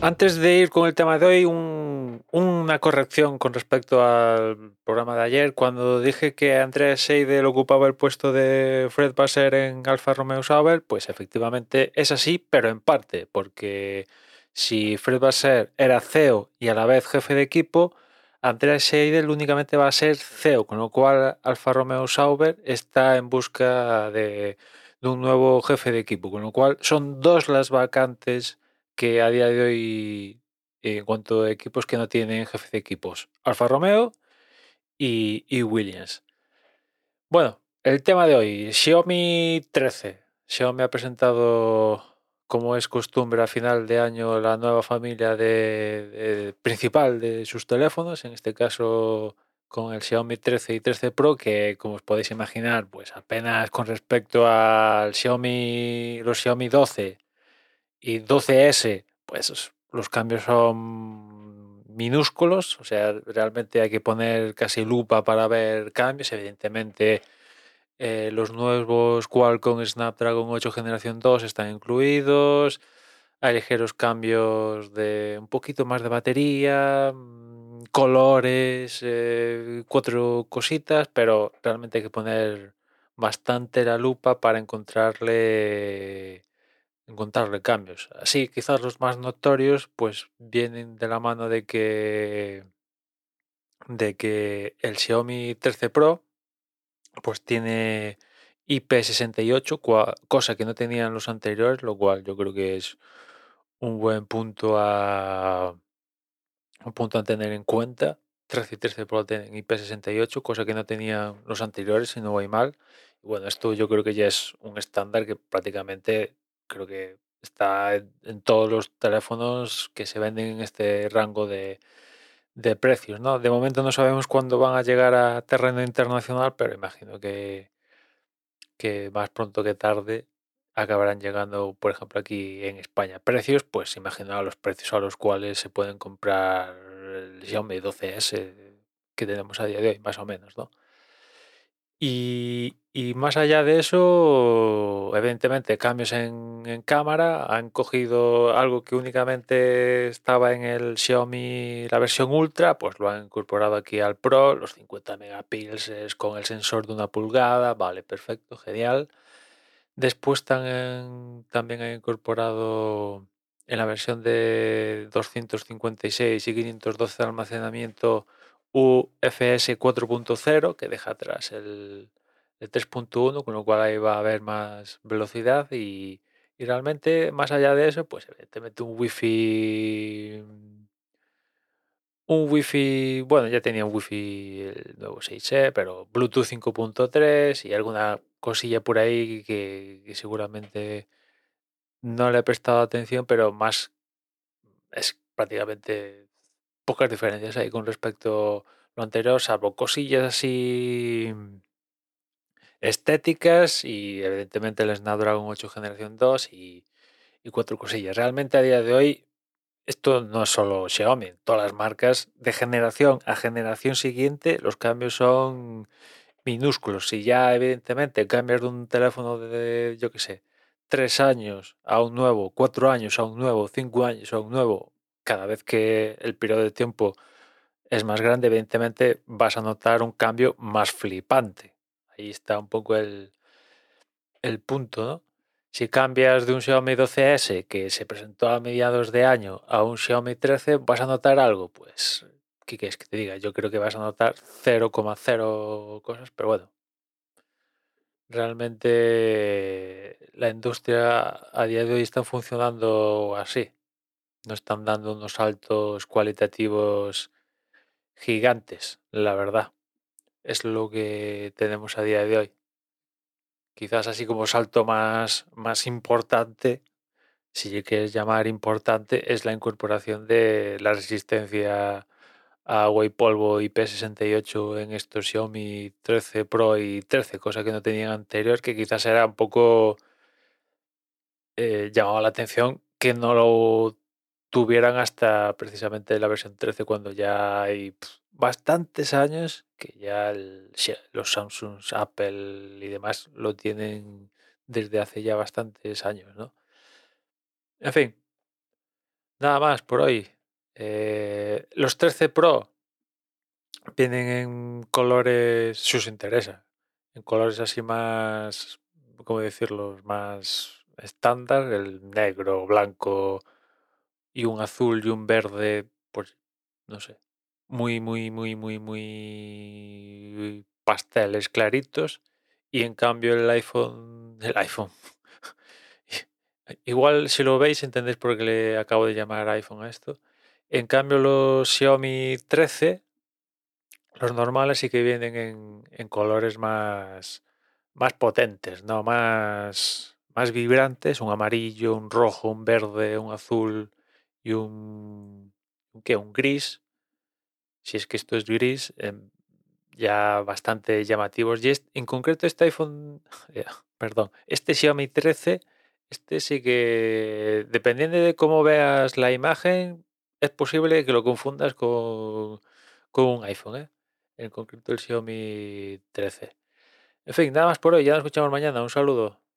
antes de ir con el tema de hoy, una corrección con respecto al programa de ayer. Cuando dije que Andrés Seidel ocupaba el puesto de Fred Basser en Alfa Romeo Sauber, pues efectivamente es así, pero en parte, porque si Fred Basser era CEO y a la vez jefe de equipo, Andrés Seidel únicamente va a ser CEO, con lo cual Alfa Romeo Sauber está en busca de, de un nuevo jefe de equipo, con lo cual son dos las vacantes que a día de hoy, en cuanto a equipos que no tienen jefe de equipos, Alfa Romeo y, Williams. Bueno, el tema de hoy, Xiaomi 13. Xiaomi ha presentado, como es costumbre, a final de año la nueva familia de, principal de sus teléfonos, en este caso con el Xiaomi 13 y 13 Pro, que como os podéis imaginar, pues apenas con respecto al Xiaomi, los Xiaomi 12 y 12S, pues los cambios son minúsculos, o sea, realmente hay que poner casi lupa para ver cambios. Evidentemente, eh, los nuevos Qualcomm Snapdragon 8 generación 2 están incluidos. Hay ligeros cambios de un poquito más de batería, mm, colores, eh, cuatro cositas, pero realmente hay que poner bastante la lupa para encontrarle encontrarle cambios. Así, quizás los más notorios, pues vienen de la mano de que de que el Xiaomi 13 Pro pues tiene IP68, cosa que no tenían los anteriores, lo cual yo creo que es un buen punto a un punto a tener en cuenta. 13 y 13 Pro tienen IP68, cosa que no tenían los anteriores, si no voy mal. Bueno, esto yo creo que ya es un estándar que prácticamente creo que está en, todos los teléfonos que se venden en este rango de, precios. ¿no? De momento no sabemos cuándo van a llegar a terreno internacional, pero imagino que, que más pronto que tarde acabarán llegando, por ejemplo, aquí en España. Precios, pues imagino los precios a los cuales se pueden comprar el Xiaomi 12S que tenemos a día de hoy, más o menos, ¿no? Y, más allá de eso, evidentemente, cambios en, cámara. Han cogido algo que únicamente estaba en el Xiaomi, la versión Ultra, pues lo han incorporado aquí al Pro. Los 50 megapíxeles con el sensor de una pulgada. Vale, perfecto, genial. Después también han incorporado en la versión de 256 y 512 de almacenamiento UFS 4.0 que deja atrás el, 3.1, con lo cual ahí va a haber más velocidad y, realmente más allá de eso, pues evidentemente un wifi un wifi, bueno, ya tenía un wifi el nuevo 6E, pero Bluetooth 5.3 y alguna cosilla por ahí que, que, seguramente no le he prestado atención, pero más es prácticamente pocas diferencias ahí con respecto a lo anterior, salvo cosillas así estéticas y evidentemente el Snapdragon 8 generación 2 y, cuatro cosillas. Realmente a día de hoy esto no es solo Xiaomi, todas las marcas de generación a generación siguiente los cambios son minúsculos. Si ya evidentemente cambias de un teléfono de, yo qué sé, tres años a un nuevo, cuatro años a un nuevo, cinco años a un nuevo, cada vez que el periodo de tiempo es más grande, evidentemente vas a notar un cambio más flipante. Ahí está un poco el, el punto, ¿no? Si cambias de un Xiaomi 12S que se presentó a mediados de año a un Xiaomi 13, ¿vas a notar algo? Pues, ¿qué quieres que te diga? Yo creo que vas a notar 0,0 cosas, pero bueno. Realmente la industria a día de hoy está funcionando así no están dando unos saltos cualitativos gigantes, la verdad. Es lo que tenemos a día de hoy. Quizás así como salto más, más importante, si quieres llamar importante, es la incorporación de la resistencia a agua y polvo IP68 en estos Xiaomi 13 Pro y 13, cosa que no tenían anterior, que quizás era un poco eh, llamaba la atención que no lo tuvieran hasta precisamente la versión 13 cuando ya hay bastantes años que ya los Samsung, Apple y demás lo tienen desde hace ya bastantes años, ¿no? En fin, Nada más por hoy. Eh, los 13 Pro vienen en colores, si os interesa, en colores así más, ¿cómo decirlo? Más estándar, el negro, blanco y un azul y un verde, pues no sé, muy, muy, muy, muy, muy pasteles claritos. Y en cambio el iPhone, el iPhone, igual si lo veis entendéis por qué le acabo de llamar iPhone a esto. En cambio los Xiaomi 13, los normales sí que vienen en, en colores más, más potentes, ¿no? Más, más vibrantes, un amarillo, un rojo, un verde, un azul y un, ¿un ¿qué? Un gris. Si es que esto es gris, em, ya bastante llamativos. Y est- en concreto este iPhone, eh, perdón, este Xiaomi 13, este sí que, dependiendo de cómo veas la imagen, es posible que lo confundas con, con un iPhone, ¿eh? En concreto el Xiaomi 13. En fin, nada más por hoy, ya nos escuchamos mañana. Un saludo.